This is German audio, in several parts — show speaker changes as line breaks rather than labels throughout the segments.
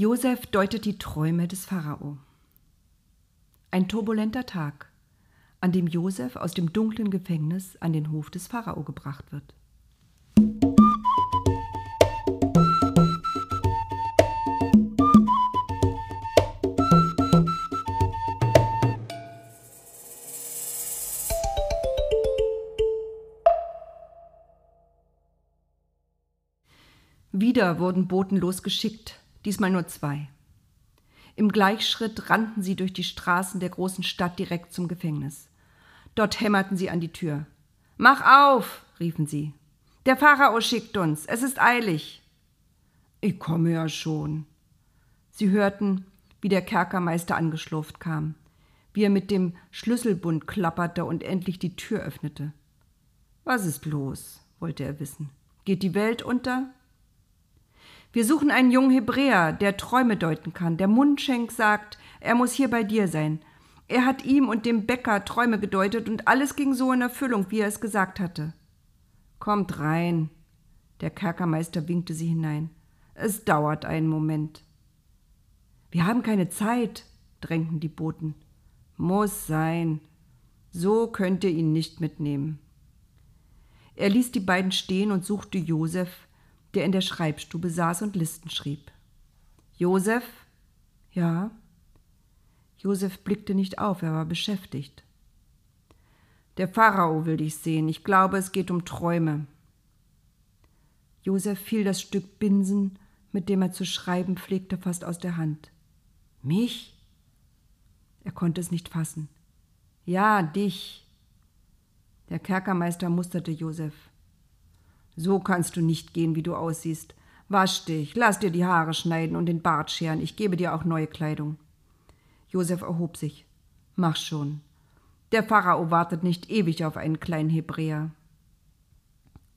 Josef deutet die Träume des Pharao. Ein turbulenter Tag, an dem Josef aus dem dunklen Gefängnis an den Hof des Pharao gebracht wird. Wieder wurden Boten losgeschickt, diesmal nur zwei. Im Gleichschritt rannten sie durch die Straßen der großen Stadt direkt zum Gefängnis. Dort hämmerten sie an die Tür. Mach auf, riefen sie. Der Pharao schickt uns, es ist eilig. Ich komme ja schon. Sie hörten, wie der Kerkermeister angeschlurft kam, wie er mit dem Schlüsselbund klapperte und endlich die Tür öffnete. Was ist los? wollte er wissen. Geht die Welt unter? Wir suchen einen jungen Hebräer, der Träume deuten kann. Der Mundschenk sagt, er muss hier bei dir sein. Er hat ihm und dem Bäcker Träume gedeutet und alles ging so in Erfüllung, wie er es gesagt hatte. Kommt rein. Der Kerkermeister winkte sie hinein. Es dauert einen Moment. Wir haben keine Zeit, drängten die Boten. Muss sein. So könnt ihr ihn nicht mitnehmen. Er ließ die beiden stehen und suchte Josef, der in der Schreibstube saß und Listen schrieb. Josef? Ja. Josef blickte nicht auf, er war beschäftigt. Der Pharao will dich sehen. Ich glaube, es geht um Träume. Josef fiel das Stück Binsen, mit dem er zu schreiben pflegte, fast aus der Hand. Mich? Er konnte es nicht fassen. Ja, dich. Der Kerkermeister musterte Josef. So kannst du nicht gehen, wie du aussiehst. Wasch dich, lass dir die Haare schneiden und den Bart scheren. Ich gebe dir auch neue Kleidung. Josef erhob sich. Mach schon. Der Pharao wartet nicht ewig auf einen kleinen Hebräer.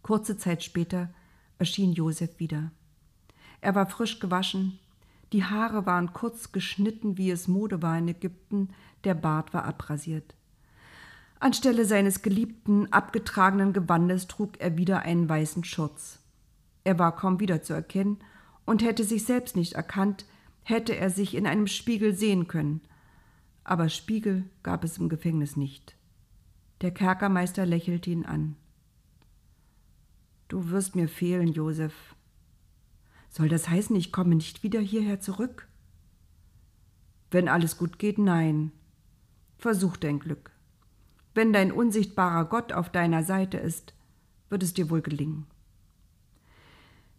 Kurze Zeit später erschien Josef wieder. Er war frisch gewaschen, die Haare waren kurz geschnitten, wie es Mode war in Ägypten, der Bart war abrasiert. Anstelle seines geliebten, abgetragenen Gewandes trug er wieder einen weißen Schurz. Er war kaum wiederzuerkennen und hätte sich selbst nicht erkannt, hätte er sich in einem Spiegel sehen können. Aber Spiegel gab es im Gefängnis nicht. Der Kerkermeister lächelte ihn an. Du wirst mir fehlen, Josef. Soll das heißen, ich komme nicht wieder hierher zurück? Wenn alles gut geht, nein. Versuch dein Glück. Wenn dein unsichtbarer Gott auf deiner Seite ist, wird es dir wohl gelingen.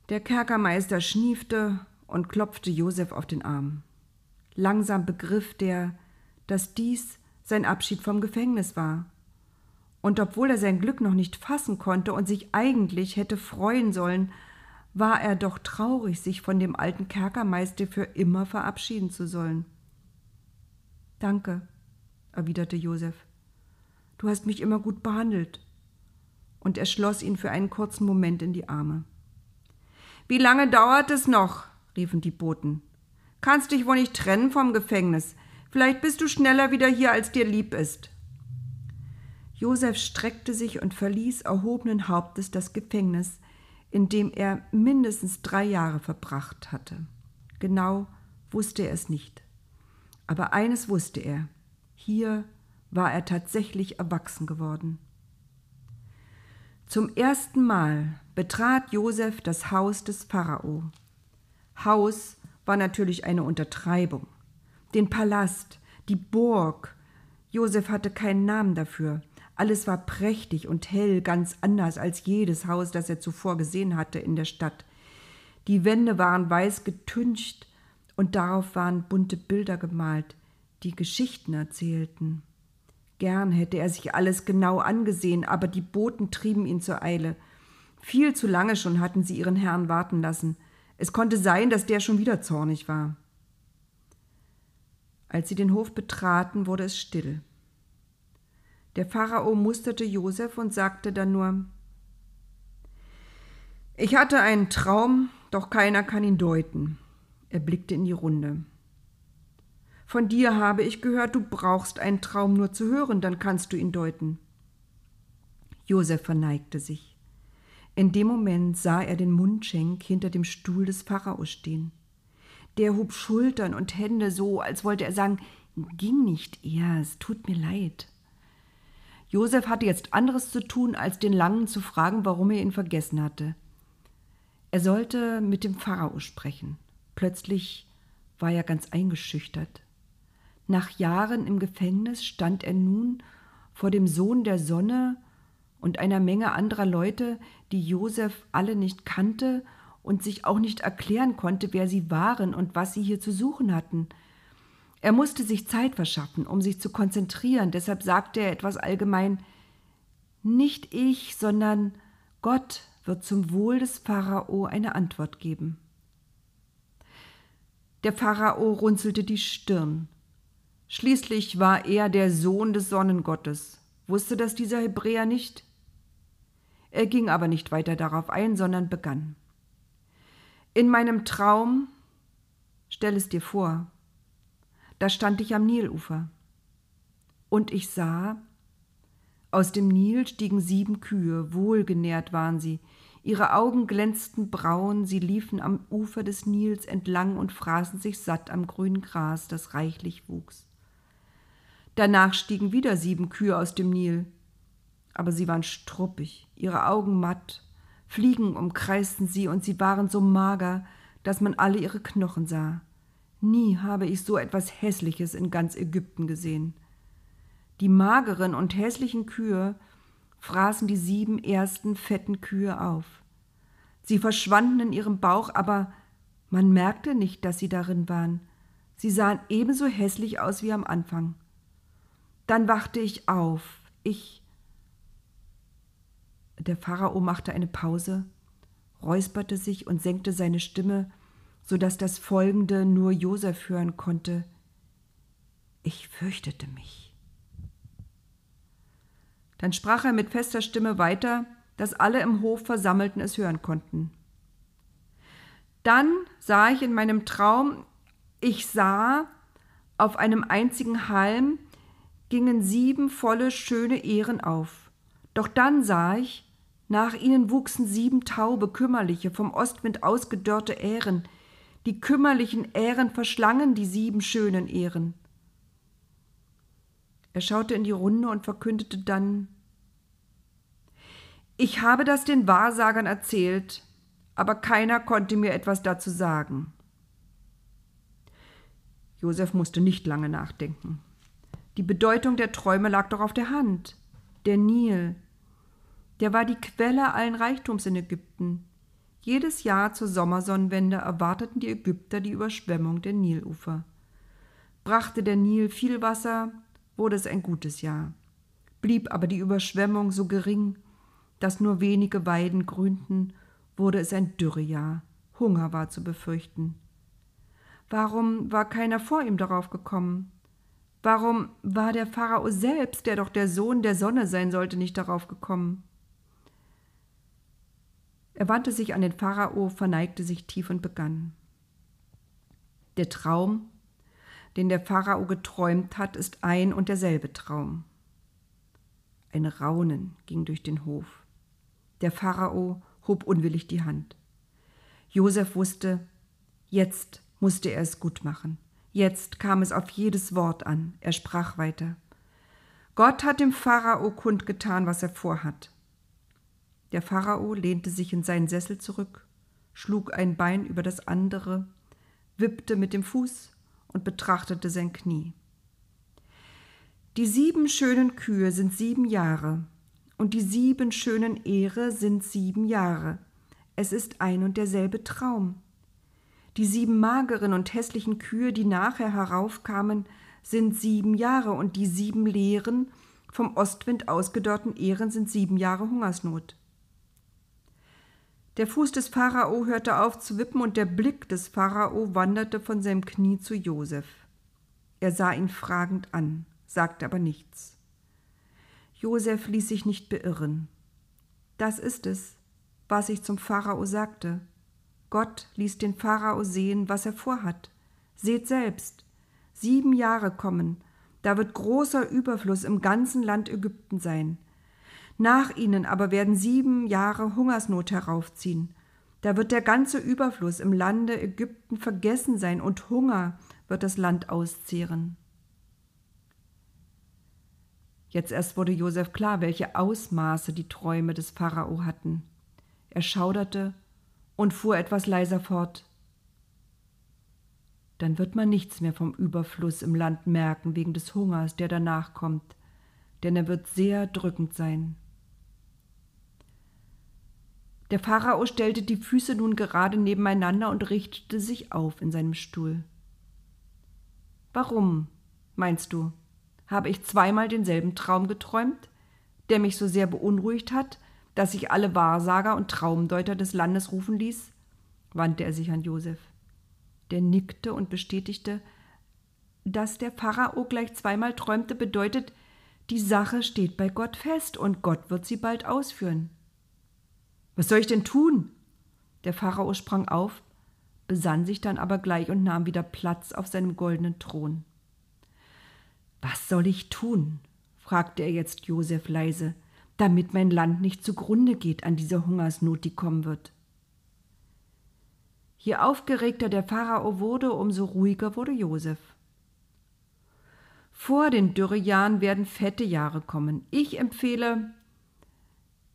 Der Kerkermeister schniefte und klopfte Josef auf den Arm. Langsam begriff der, dass dies sein Abschied vom Gefängnis war. Und obwohl er sein Glück noch nicht fassen konnte und sich eigentlich hätte freuen sollen, war er doch traurig, sich von dem alten Kerkermeister für immer verabschieden zu sollen. Danke, erwiderte Josef. Du hast mich immer gut behandelt. Und er schloss ihn für einen kurzen Moment in die Arme. Wie lange dauert es noch? riefen die Boten. Kannst dich wohl nicht trennen vom Gefängnis. Vielleicht bist du schneller wieder hier, als dir lieb ist. Josef streckte sich und verließ erhobenen Hauptes das Gefängnis, in dem er mindestens drei Jahre verbracht hatte. Genau wusste er es nicht. Aber eines wusste er: hier war er tatsächlich erwachsen geworden. Zum ersten Mal betrat Josef das Haus des Pharao. Haus war natürlich eine Untertreibung. Den Palast, die Burg. Josef hatte keinen Namen dafür. Alles war prächtig und hell, ganz anders als jedes Haus, das er zuvor gesehen hatte in der Stadt. Die Wände waren weiß getüncht und darauf waren bunte Bilder gemalt, die Geschichten erzählten. Gern hätte er sich alles genau angesehen, aber die Boten trieben ihn zur Eile. Viel zu lange schon hatten sie ihren Herrn warten lassen. Es konnte sein, dass der schon wieder zornig war. Als sie den Hof betraten, wurde es still. Der Pharao musterte Josef und sagte dann nur Ich hatte einen Traum, doch keiner kann ihn deuten. Er blickte in die Runde. Von dir habe ich gehört, du brauchst einen Traum nur zu hören, dann kannst du ihn deuten. Josef verneigte sich. In dem Moment sah er den Mundschenk hinter dem Stuhl des Pharaos stehen. Der hob Schultern und Hände so, als wollte er sagen, ging nicht eher, es tut mir leid. Josef hatte jetzt anderes zu tun, als den Langen zu fragen, warum er ihn vergessen hatte. Er sollte mit dem Pharao sprechen. Plötzlich war er ganz eingeschüchtert. Nach Jahren im Gefängnis stand er nun vor dem Sohn der Sonne und einer Menge anderer Leute, die Josef alle nicht kannte und sich auch nicht erklären konnte, wer sie waren und was sie hier zu suchen hatten. Er musste sich Zeit verschaffen, um sich zu konzentrieren, deshalb sagte er etwas allgemein Nicht ich, sondern Gott wird zum Wohl des Pharao eine Antwort geben. Der Pharao runzelte die Stirn. Schließlich war er der Sohn des Sonnengottes. Wusste das dieser Hebräer nicht? Er ging aber nicht weiter darauf ein, sondern begann. In meinem Traum, stell es dir vor, da stand ich am Nilufer. Und ich sah, aus dem Nil stiegen sieben Kühe, wohlgenährt waren sie, ihre Augen glänzten braun, sie liefen am Ufer des Nils entlang und fraßen sich satt am grünen Gras, das reichlich wuchs. Danach stiegen wieder sieben Kühe aus dem Nil. Aber sie waren struppig, ihre Augen matt, Fliegen umkreisten sie, und sie waren so mager, dass man alle ihre Knochen sah. Nie habe ich so etwas Hässliches in ganz Ägypten gesehen. Die mageren und hässlichen Kühe fraßen die sieben ersten fetten Kühe auf. Sie verschwanden in ihrem Bauch, aber man merkte nicht, dass sie darin waren. Sie sahen ebenso hässlich aus wie am Anfang. Dann wachte ich auf. Ich. Der Pharao machte eine Pause, räusperte sich und senkte seine Stimme, so dass das Folgende nur Josef hören konnte. Ich fürchtete mich. Dann sprach er mit fester Stimme weiter, dass alle im Hof Versammelten es hören konnten. Dann sah ich in meinem Traum, ich sah auf einem einzigen Halm gingen sieben volle schöne Ähren auf. Doch dann sah ich, nach ihnen wuchsen sieben taube, kümmerliche, vom Ostwind ausgedörrte Ähren. Die kümmerlichen Ähren verschlangen die sieben schönen Ähren. Er schaute in die Runde und verkündete dann Ich habe das den Wahrsagern erzählt, aber keiner konnte mir etwas dazu sagen. Josef musste nicht lange nachdenken. Die Bedeutung der Träume lag doch auf der Hand. Der Nil, der war die Quelle allen Reichtums in Ägypten. Jedes Jahr zur Sommersonnenwende erwarteten die Ägypter die Überschwemmung der Nilufer. Brachte der Nil viel Wasser, wurde es ein gutes Jahr. Blieb aber die Überschwemmung so gering, dass nur wenige Weiden grünten, wurde es ein Dürrejahr. Hunger war zu befürchten. Warum war keiner vor ihm darauf gekommen? Warum war der Pharao selbst, der doch der Sohn der Sonne sein sollte, nicht darauf gekommen? Er wandte sich an den Pharao, verneigte sich tief und begann. Der Traum, den der Pharao geträumt hat, ist ein und derselbe Traum. Ein Raunen ging durch den Hof. Der Pharao hob unwillig die Hand. Josef wusste, jetzt musste er es gut machen. Jetzt kam es auf jedes Wort an. Er sprach weiter. Gott hat dem Pharao kundgetan, was er vorhat. Der Pharao lehnte sich in seinen Sessel zurück, schlug ein Bein über das andere, wippte mit dem Fuß und betrachtete sein Knie. Die sieben schönen Kühe sind sieben Jahre, und die sieben schönen Ehre sind sieben Jahre. Es ist ein und derselbe Traum. Die sieben mageren und hässlichen Kühe, die nachher heraufkamen, sind sieben Jahre, und die sieben leeren, vom Ostwind ausgedörrten Ehren sind sieben Jahre Hungersnot. Der Fuß des Pharao hörte auf zu wippen, und der Blick des Pharao wanderte von seinem Knie zu Josef. Er sah ihn fragend an, sagte aber nichts. Josef ließ sich nicht beirren. Das ist es, was ich zum Pharao sagte. Gott ließ den Pharao sehen, was er vorhat. Seht selbst, sieben Jahre kommen, da wird großer Überfluss im ganzen Land Ägypten sein. Nach ihnen aber werden sieben Jahre Hungersnot heraufziehen. Da wird der ganze Überfluss im Lande Ägypten vergessen sein und Hunger wird das Land auszehren. Jetzt erst wurde Josef klar, welche Ausmaße die Träume des Pharao hatten. Er schauderte und fuhr etwas leiser fort. Dann wird man nichts mehr vom Überfluss im Land merken wegen des Hungers, der danach kommt, denn er wird sehr drückend sein. Der Pharao stellte die Füße nun gerade nebeneinander und richtete sich auf in seinem Stuhl. Warum, meinst du, habe ich zweimal denselben Traum geträumt, der mich so sehr beunruhigt hat, dass ich alle Wahrsager und Traumdeuter des Landes rufen ließ? wandte er sich an Josef. Der nickte und bestätigte, dass der Pharao gleich zweimal träumte, bedeutet, die Sache steht bei Gott fest und Gott wird sie bald ausführen. Was soll ich denn tun? Der Pharao sprang auf, besann sich dann aber gleich und nahm wieder Platz auf seinem goldenen Thron. Was soll ich tun? fragte er jetzt Josef leise, damit mein Land nicht zugrunde geht an dieser Hungersnot, die kommen wird. Je aufgeregter der Pharao wurde, umso ruhiger wurde Josef. Vor den Dürrejahren werden fette Jahre kommen. Ich empfehle,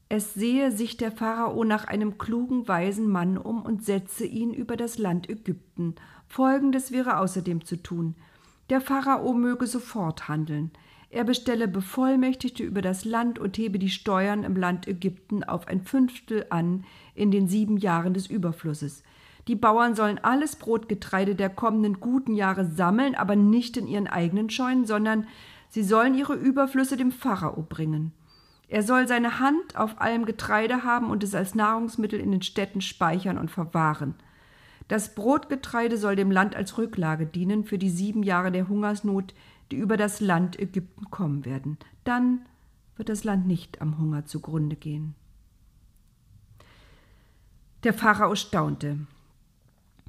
es sehe sich der Pharao nach einem klugen, weisen Mann um und setze ihn über das Land Ägypten. Folgendes wäre außerdem zu tun. Der Pharao möge sofort handeln. Er bestelle Bevollmächtigte über das Land und hebe die Steuern im Land Ägypten auf ein Fünftel an in den sieben Jahren des Überflusses. Die Bauern sollen alles Brotgetreide der kommenden guten Jahre sammeln, aber nicht in ihren eigenen Scheunen, sondern sie sollen ihre Überflüsse dem Pharao bringen. Er soll seine Hand auf allem Getreide haben und es als Nahrungsmittel in den Städten speichern und verwahren. Das Brotgetreide soll dem Land als Rücklage dienen für die sieben Jahre der Hungersnot, die über das Land Ägypten kommen werden. Dann wird das Land nicht am Hunger zugrunde gehen. Der Pharao staunte.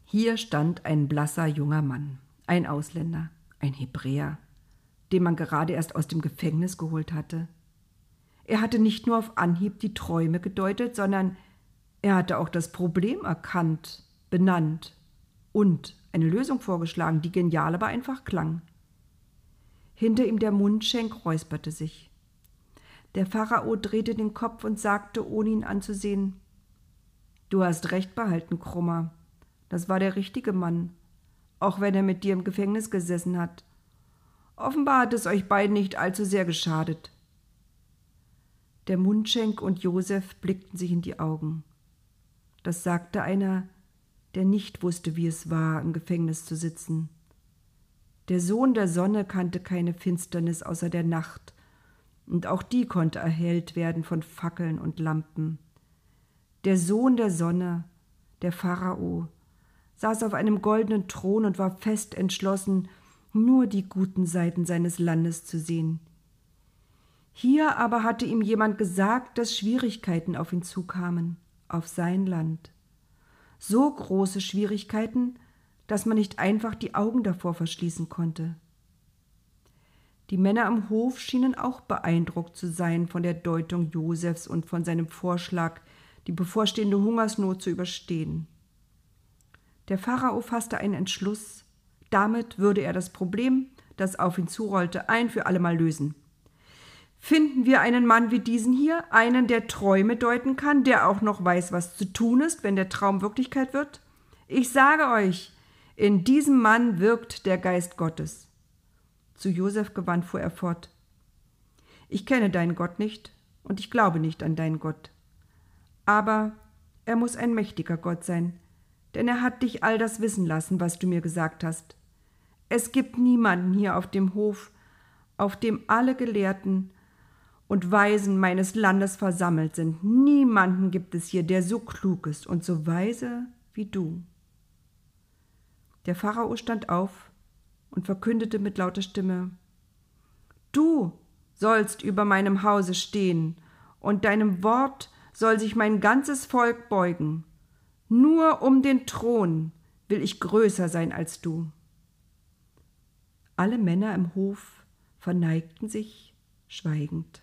Hier stand ein blasser junger Mann, ein Ausländer, ein Hebräer, den man gerade erst aus dem Gefängnis geholt hatte. Er hatte nicht nur auf Anhieb die Träume gedeutet, sondern er hatte auch das Problem erkannt, benannt und eine Lösung vorgeschlagen, die genial, aber einfach klang. Hinter ihm der Mundschenk räusperte sich. Der Pharao drehte den Kopf und sagte, ohne ihn anzusehen, Du hast recht behalten, Krummer. Das war der richtige Mann, auch wenn er mit dir im Gefängnis gesessen hat. Offenbar hat es euch beiden nicht allzu sehr geschadet. Der Mundschenk und Josef blickten sich in die Augen. Das sagte einer, der nicht wusste, wie es war, im Gefängnis zu sitzen. Der Sohn der Sonne kannte keine Finsternis außer der Nacht, und auch die konnte erhellt werden von Fackeln und Lampen. Der Sohn der Sonne, der Pharao, saß auf einem goldenen Thron und war fest entschlossen, nur die guten Seiten seines Landes zu sehen. Hier aber hatte ihm jemand gesagt, dass Schwierigkeiten auf ihn zukamen, auf sein Land. So große Schwierigkeiten, dass man nicht einfach die Augen davor verschließen konnte. Die Männer am Hof schienen auch beeindruckt zu sein von der Deutung Josefs und von seinem Vorschlag, die bevorstehende Hungersnot zu überstehen. Der Pharao fasste einen Entschluss, damit würde er das Problem, das auf ihn zurollte, ein für allemal lösen. Finden wir einen Mann wie diesen hier, einen, der Träume deuten kann, der auch noch weiß, was zu tun ist, wenn der Traum Wirklichkeit wird? Ich sage euch, in diesem Mann wirkt der Geist Gottes. Zu Josef gewandt fuhr er fort. Ich kenne deinen Gott nicht und ich glaube nicht an deinen Gott. Aber er muss ein mächtiger Gott sein, denn er hat dich all das wissen lassen, was du mir gesagt hast. Es gibt niemanden hier auf dem Hof, auf dem alle Gelehrten und Weisen meines Landes versammelt sind. Niemanden gibt es hier, der so klug ist und so weise wie du. Der Pharao stand auf und verkündete mit lauter Stimme Du sollst über meinem Hause stehen, und deinem Wort soll sich mein ganzes Volk beugen. Nur um den Thron will ich größer sein als du. Alle Männer im Hof verneigten sich schweigend.